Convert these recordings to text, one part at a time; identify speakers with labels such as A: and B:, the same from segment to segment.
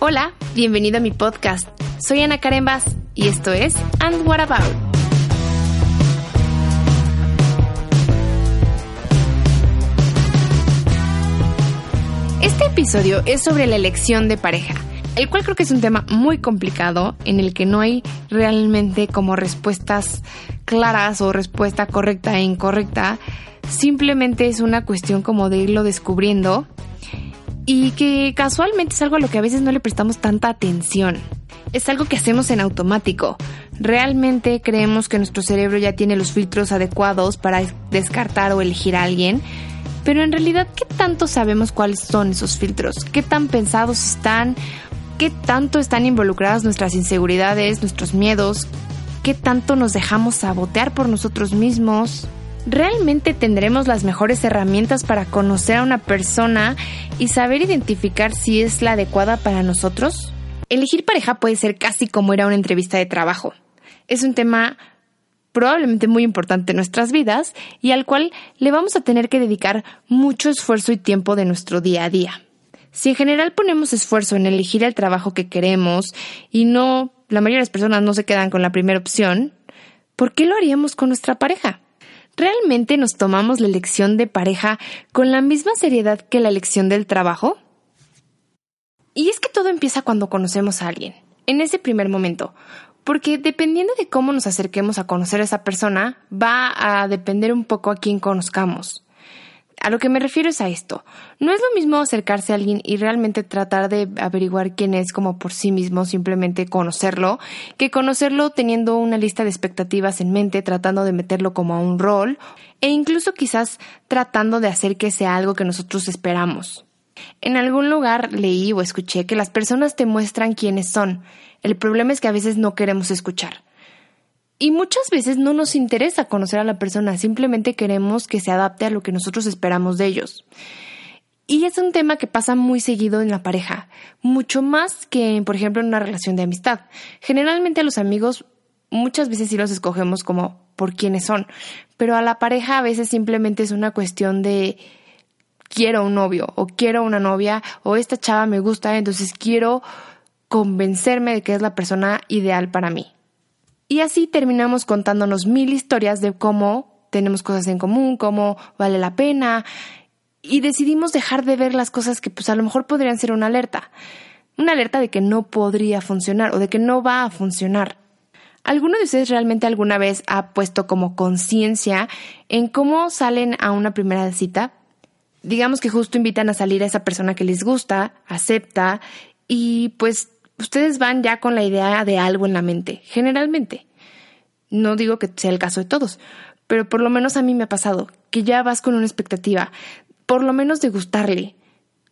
A: Hola, bienvenido a mi podcast. Soy Ana Karen Bass y esto es And What About. Este episodio es sobre la elección de pareja, el cual creo que es un tema muy complicado en el que no hay realmente como respuestas claras o respuesta correcta e incorrecta. Simplemente es una cuestión como de irlo descubriendo y que casualmente es algo a lo que a veces no le prestamos tanta atención. Es algo que hacemos en automático. Realmente creemos que nuestro cerebro ya tiene los filtros adecuados para descartar o elegir a alguien, pero en realidad, ¿qué tanto sabemos cuáles son esos filtros? ¿Qué tan pensados están? ¿Qué tanto están involucradas nuestras inseguridades, nuestros miedos? ¿Qué tanto nos dejamos sabotear por nosotros mismos? ¿Realmente tendremos las mejores herramientas para conocer a una persona y saber identificar si es la adecuada para nosotros? Elegir pareja puede ser casi como ir a una entrevista de trabajo. Es un tema probablemente muy importante en nuestras vidas y al cual le vamos a tener que dedicar mucho esfuerzo y tiempo de nuestro día a día. Si en general ponemos esfuerzo en elegir el trabajo que queremos y no, la mayoría de las personas no se quedan con la primera opción, ¿por qué lo haríamos con nuestra pareja? ¿Realmente nos tomamos la elección de pareja con la misma seriedad que la elección del trabajo? Y es que todo empieza cuando conocemos a alguien, en ese primer momento, porque dependiendo de cómo nos acerquemos a conocer a esa persona, va a depender un poco a quién conozcamos. A lo que me refiero es a esto. No es lo mismo acercarse a alguien y realmente tratar de averiguar quién es como por sí mismo, simplemente conocerlo, que conocerlo teniendo una lista de expectativas en mente, tratando de meterlo como a un rol, e incluso quizás tratando de hacer que sea algo que nosotros esperamos. En algún lugar leí o escuché que las personas te muestran quiénes son. El problema es que a veces no queremos escuchar. Y muchas veces no nos interesa conocer a la persona, simplemente queremos que se adapte a lo que nosotros esperamos de ellos. Y es un tema que pasa muy seguido en la pareja, mucho más que, por ejemplo, en una relación de amistad. Generalmente a los amigos muchas veces sí los escogemos como por quiénes son, pero a la pareja a veces simplemente es una cuestión de quiero un novio o quiero una novia o esta chava me gusta, entonces quiero convencerme de que es la persona ideal para mí. Y así terminamos contándonos mil historias de cómo tenemos cosas en común, cómo vale la pena, y decidimos dejar de ver las cosas que pues a lo mejor podrían ser una alerta. Una alerta de que no podría funcionar o de que no va a funcionar. ¿Alguno de ustedes realmente alguna vez ha puesto como conciencia en cómo salen a una primera cita? Digamos que justo invitan a salir a esa persona que les gusta, acepta y pues ustedes van ya con la idea de algo en la mente, generalmente. No digo que sea el caso de todos, pero por lo menos a mí me ha pasado que ya vas con una expectativa, por lo menos de gustarle,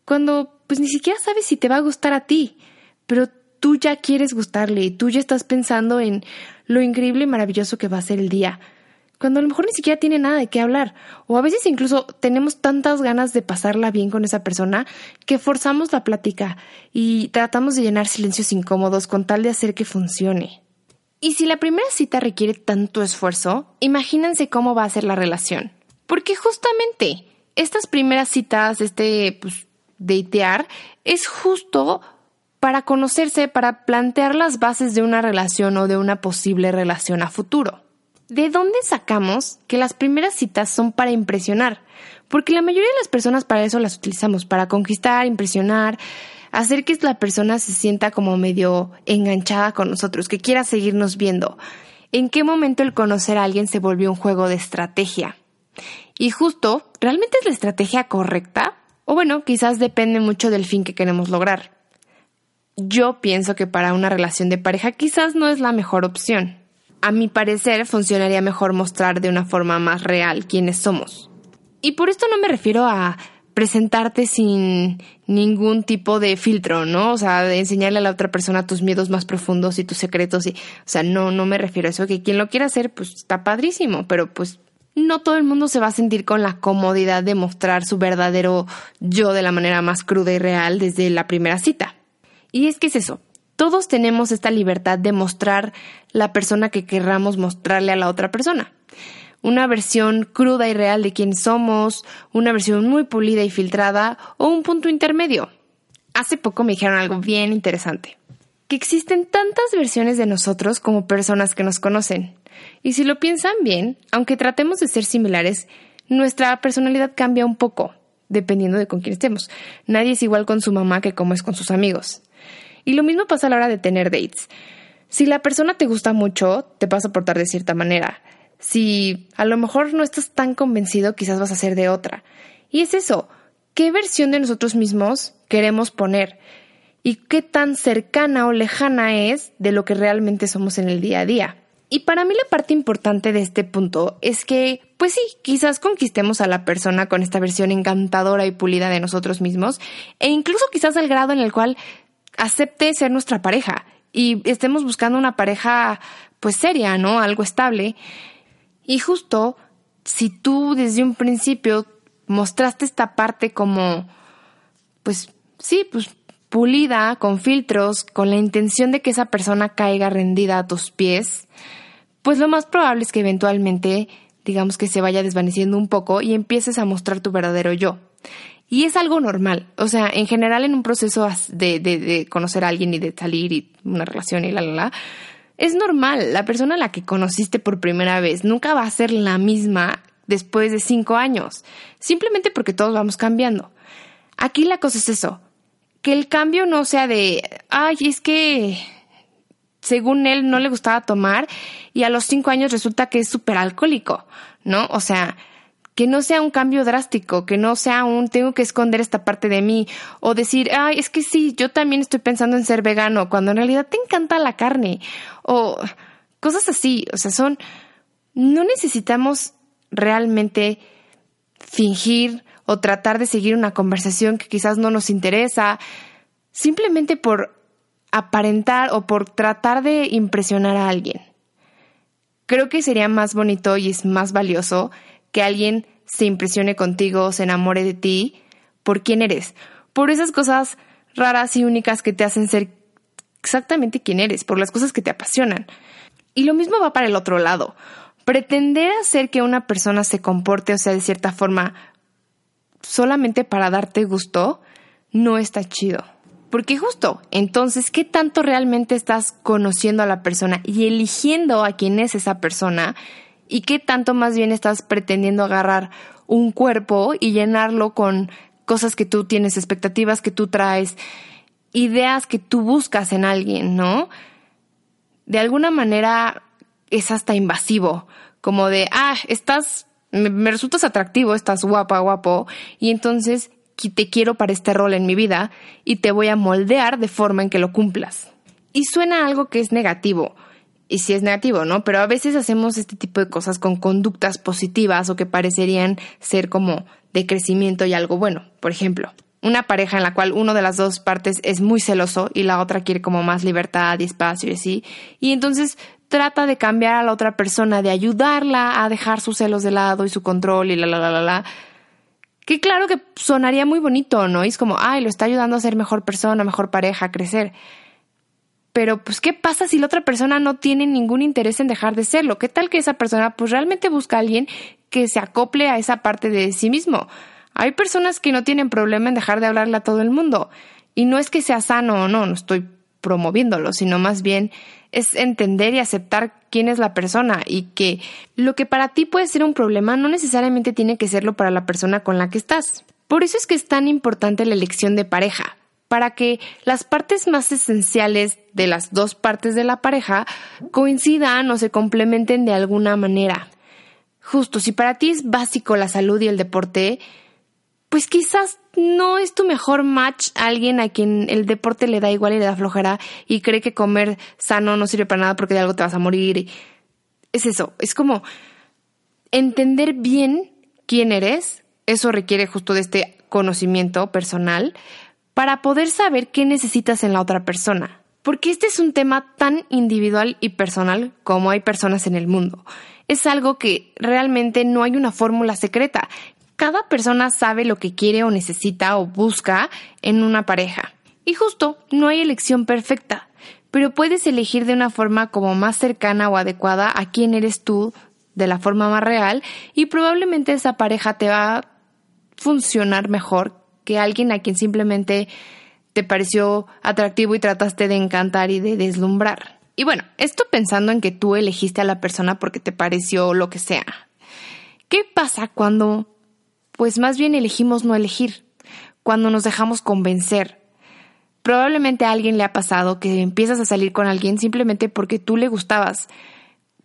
A: cuando pues ni siquiera sabes si te va a gustar a ti, pero tú ya quieres gustarle y tú ya estás pensando en lo increíble y maravilloso que va a ser el día, cuando a lo mejor ni siquiera tiene nada de qué hablar, o a veces incluso tenemos tantas ganas de pasarla bien con esa persona que forzamos la plática y tratamos de llenar silencios incómodos con tal de hacer que funcione. Y si la primera cita requiere tanto esfuerzo, imagínense cómo va a ser la relación. Porque justamente estas primeras citas, este pues, datear, es justo para conocerse, para plantear las bases de una relación o de una posible relación a futuro. ¿De dónde sacamos que las primeras citas son para impresionar? Porque la mayoría de las personas para eso las utilizamos, para conquistar, impresionar, hacer que la persona se sienta como medio enganchada con nosotros, que quiera seguirnos viendo. ¿En qué momento el conocer a alguien se volvió un juego de estrategia? Y justo, ¿realmente es la estrategia correcta? O bueno, quizás depende mucho del fin que queremos lograr. Yo pienso que para una relación de pareja quizás no es la mejor opción a mi parecer, funcionaría mejor mostrar de una forma más real quiénes somos. Y por esto no me refiero a presentarte sin ningún tipo de filtro, ¿no? O sea, de enseñarle a la otra persona tus miedos más profundos y tus secretos y, o sea, no, no me refiero a eso, que quien lo quiera hacer, pues está padrísimo, pero pues no todo el mundo se va a sentir con la comodidad de mostrar su verdadero yo de la manera más cruda y real desde la primera cita. Y es que es eso, todos tenemos esta libertad de mostrar la persona que querramos mostrarle a la otra persona una versión cruda y real de quién somos, una versión muy pulida y filtrada o un punto intermedio. Hace poco me dijeron algo bien interesante, que existen tantas versiones de nosotros como personas que nos conocen. Y si lo piensan bien, aunque tratemos de ser similares, nuestra personalidad cambia un poco, dependiendo de con quién estemos. Nadie es igual con su mamá que como es con sus amigos. Y lo mismo pasa a la hora de tener dates. Si la persona te gusta mucho, te vas a portar de cierta manera si a lo mejor no estás tan convencido, quizás vas a ser de otra. Y es eso, ¿qué versión de nosotros mismos queremos poner? ¿Y qué tan cercana o lejana es de lo que realmente somos en el día a día? Y para mí la parte importante de este punto es que, pues sí, quizás conquistemos a la persona con esta versión encantadora y pulida de nosotros mismos, e incluso quizás al grado en el cual acepte ser nuestra pareja y estemos buscando una pareja pues seria, ¿no? Algo estable. Y justo si tú desde un principio mostraste esta parte como, pues sí, pues pulida, con filtros, con la intención de que esa persona caiga rendida a tus pies, pues lo más probable es que eventualmente, digamos que se vaya desvaneciendo un poco y empieces a mostrar tu verdadero yo. Y es algo normal. O sea, en general en un proceso de, de, conocer a alguien y de salir y una relación y la, la, la, es normal, la persona a la que conociste por primera vez nunca va a ser la misma después de cinco años, simplemente porque todos vamos cambiando. Aquí la cosa es eso, que el cambio no sea de, ay, es que según él no le gustaba tomar y a los cinco años resulta que es súper alcohólico, ¿no? O sea, que no sea un cambio drástico, que no sea un tengo que esconder esta parte de mí o decir, ay, es que sí, yo también estoy pensando en ser vegano cuando en realidad te encanta la carne o cosas así, o sea, son, no necesitamos realmente fingir o tratar de seguir una conversación que quizás no nos interesa, simplemente por aparentar o por tratar de impresionar a alguien. Creo que sería más bonito y es más valioso que alguien se impresione contigo, se enamore de ti, por quién eres, por esas cosas raras y únicas que te hacen ser exactamente quién eres, por las cosas que te apasionan. Y lo mismo va para el otro lado. Pretender hacer que una persona se comporte o sea de cierta forma solamente para darte gusto no está chido. Porque justo, entonces, ¿qué tanto realmente estás conociendo a la persona y eligiendo a quién es esa persona y qué tanto más bien estás pretendiendo agarrar un cuerpo y llenarlo con cosas que tú tienes, expectativas que tú traes, ideas que tú buscas en alguien, ¿no? De alguna manera es hasta invasivo, como de, ah, estás, me, resultas atractivo, estás guapa, guapo, y entonces te quiero para este rol en mi vida y te voy a moldear de forma en que lo cumplas. Y suena algo que es negativo, y si es negativo, ¿no? Pero a veces hacemos este tipo de cosas con conductas positivas o que parecerían ser como de crecimiento y algo bueno. Por ejemplo, una pareja en la cual uno de las dos partes es muy celoso y la otra quiere como más libertad y espacio y así. Y entonces trata de cambiar a la otra persona, de ayudarla a dejar sus celos de lado y su control y la la la la la. Que claro que sonaría muy bonito, ¿no? Y es como, ay, lo está ayudando a ser mejor persona, mejor pareja, a crecer pero pues ¿qué pasa si la otra persona no tiene ningún interés en dejar de serlo? ¿Qué tal que esa persona pues realmente busca a alguien que se acople a esa parte de sí mismo? Hay personas que no tienen problema en dejar de hablarle a todo el mundo y no es que sea sano o no, no estoy promoviéndolo, sino más bien es entender y aceptar quién es la persona y que lo que para ti puede ser un problema no necesariamente tiene que serlo para la persona con la que estás. Por eso es que es tan importante la elección de pareja, para que las partes más esenciales de las dos partes de la pareja coincidan o se complementen de alguna manera. Justo, si para ti es básico la salud y el deporte, pues quizás no es tu mejor match alguien a quien el deporte le da igual y le da flojera y cree que comer sano no sirve para nada porque de algo te vas a morir. Es eso, es como entender bien quién eres eso requiere justo de este conocimiento personal para poder saber qué necesitas en la otra persona. Porque este es un tema tan individual y personal como hay personas en el mundo. Es algo que realmente no hay una fórmula secreta. Cada persona sabe lo que quiere o necesita o busca en una pareja. Y justo, no hay elección perfecta, pero puedes elegir de una forma como más cercana o adecuada a quién eres tú, de la forma más real, y probablemente esa pareja te va a funcionar mejor que alguien a quien simplemente te pareció atractivo y trataste de encantar y de deslumbrar. Y bueno, esto pensando en que tú elegiste a la persona porque te pareció lo que sea. ¿Qué pasa cuando, pues más bien elegimos no elegir? Cuando nos dejamos convencer. Probablemente a alguien le ha pasado que empiezas a salir con alguien simplemente porque tú le gustabas,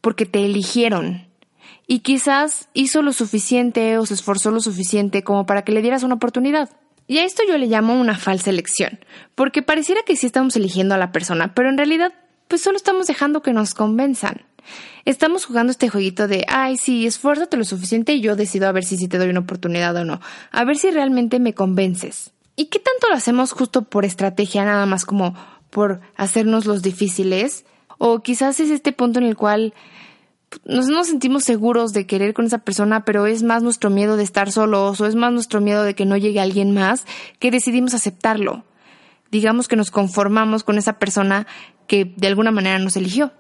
A: porque te eligieron, y quizás hizo lo suficiente o se esforzó lo suficiente como para que le dieras una oportunidad. Y a esto yo le llamo una falsa elección, porque pareciera que sí estamos eligiendo a la persona, pero en realidad pues solo estamos dejando que nos convenzan. Estamos jugando este jueguito de, ay, sí, esfuérzate lo suficiente y yo decido a ver si sí te doy una oportunidad o no, a ver si realmente me convences. ¿Y qué tanto lo hacemos justo por estrategia, nada más como por hacernos los difíciles? O quizás es este punto en el cual nos, nos sentimos seguros de querer con esa persona, pero es más nuestro miedo de estar solos o es más nuestro miedo de que no llegue alguien más que decidimos aceptarlo. Digamos que nos conformamos con esa persona que de alguna manera nos eligió.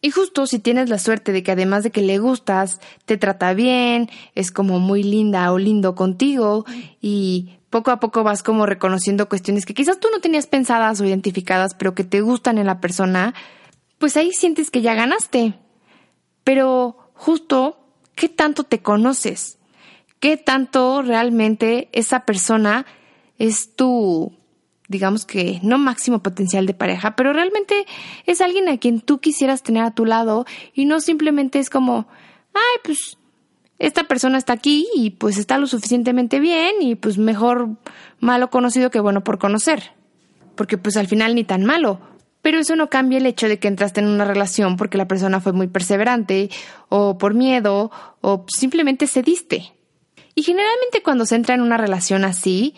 A: Y justo si tienes la suerte de que además de que le gustas, te trata bien, es como muy linda o lindo contigo y poco a poco vas como reconociendo cuestiones que quizás tú no tenías pensadas o identificadas, pero que te gustan en la persona, pues ahí sientes que ya ganaste. Pero justo, ¿qué tanto te conoces? ¿Qué tanto realmente esa persona es tu, digamos que, no máximo potencial de pareja, pero realmente es alguien a quien tú quisieras tener a tu lado y no simplemente es como, ay, pues esta persona está aquí y pues está lo suficientemente bien y pues mejor malo conocido que bueno por conocer. Porque pues al final ni tan malo. Pero eso no cambia el hecho de que entraste en una relación porque la persona fue muy perseverante, o por miedo, o simplemente cediste. Y generalmente cuando se entra en una relación así,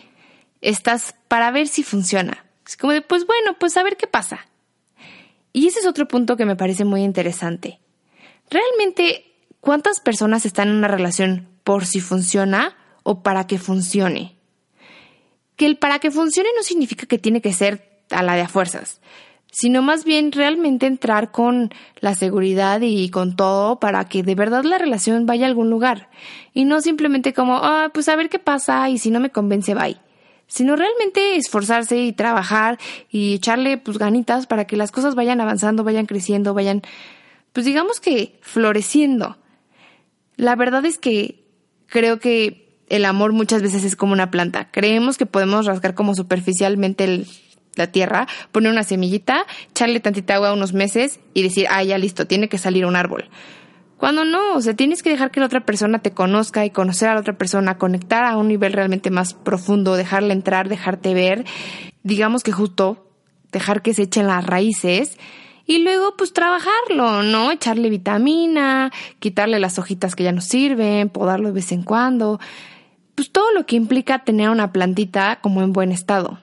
A: estás para ver si funciona. Es como de, pues bueno, pues a ver qué pasa. Y ese es otro punto que me parece muy interesante. Realmente, ¿cuántas personas están en una relación por si funciona o para que funcione? Que el para que funcione no significa que tiene que ser a la de a fuerzas sino más bien realmente entrar con la seguridad y con todo para que de verdad la relación vaya a algún lugar y no simplemente como, ah, pues a ver qué pasa y si no me convence, bye. Sino realmente esforzarse y trabajar y echarle pues ganitas para que las cosas vayan avanzando, vayan creciendo, vayan, pues digamos que floreciendo. La verdad es que creo que el amor muchas veces es como una planta. Creemos que podemos rasgar como superficialmente el, la tierra, poner una semillita, echarle tantita agua unos meses y decir, ah, ya listo, tiene que salir un árbol. Cuando no, o sea, tienes que dejar que la otra persona te conozca y conocer a la otra persona, conectar a un nivel realmente más profundo, dejarle entrar, dejarte ver, digamos que justo dejar que se echen las raíces y luego pues trabajarlo, ¿no? Echarle vitamina, quitarle las hojitas que ya no sirven, podarlo de vez en cuando, pues todo lo que implica tener una plantita como en buen estado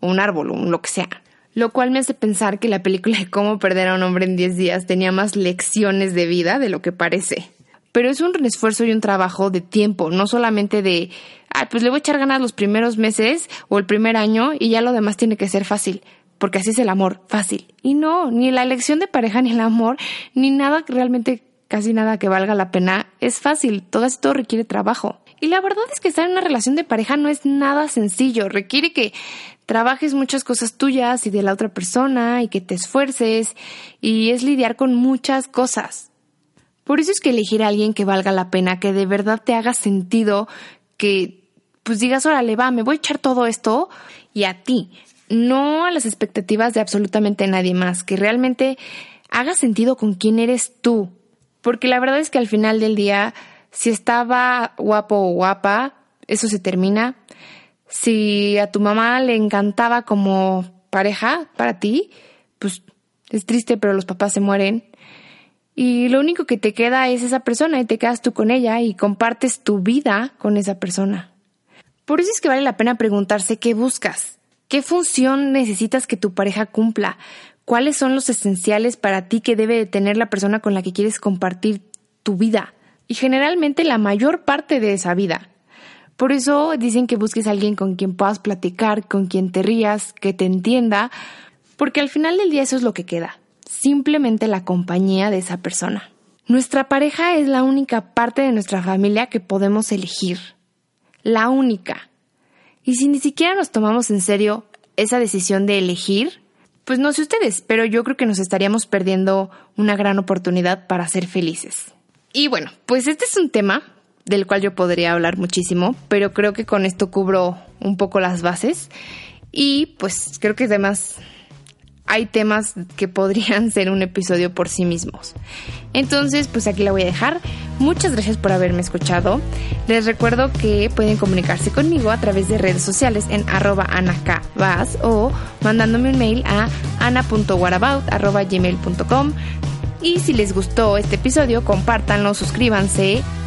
A: un árbol, o lo que sea. Lo cual me hace pensar que la película de cómo perder a un hombre en 10 días tenía más lecciones de vida de lo que parece. Pero es un esfuerzo y un trabajo de tiempo, no solamente de, ah, pues le voy a echar ganas los primeros meses o el primer año y ya lo demás tiene que ser fácil, porque así es el amor, fácil. Y no, ni la elección de pareja, ni el amor, ni nada realmente, casi nada que valga la pena, es fácil, todo esto requiere trabajo. Y la verdad es que estar en una relación de pareja no es nada sencillo, requiere que trabajes muchas cosas tuyas y de la otra persona y que te esfuerces y es lidiar con muchas cosas. Por eso es que elegir a alguien que valga la pena, que de verdad te haga sentido, que pues digas, órale, va, me voy a echar todo esto y a ti, no a las expectativas de absolutamente nadie más, que realmente haga sentido con quién eres tú. Porque la verdad es que al final del día, si estaba guapo o guapa, eso se termina si a tu mamá le encantaba como pareja para ti, pues es triste, pero los papás se mueren. y lo único que te queda es esa persona y te quedas tú con ella y compartes tu vida con esa persona. Por eso es que vale la pena preguntarse qué buscas, qué función necesitas que tu pareja cumpla, cuáles son los esenciales para ti que debe de tener la persona con la que quieres compartir tu vida y generalmente la mayor parte de esa vida. Por eso dicen que busques a alguien con quien puedas platicar, con quien te rías, que te entienda, porque al final del día eso es lo que queda simplemente la compañía de esa persona. Nuestra pareja es la única parte de nuestra familia que podemos elegir. La única. Y si ni siquiera nos tomamos en serio esa decisión de elegir, pues no sé ustedes, pero yo creo que nos estaríamos perdiendo una gran oportunidad para ser felices. Y bueno, pues este es un tema del cual yo podría hablar muchísimo, pero creo que con esto cubro un poco las bases y pues creo que además hay temas que podrían ser un episodio por sí mismos. Entonces, pues aquí la voy a dejar. Muchas gracias por haberme escuchado. Les recuerdo que pueden comunicarse conmigo a través de redes sociales en arroba anacabas o mandándome un mail a ana.whatabout.gmail.com Y si les gustó este episodio, compártanlo, suscríbanse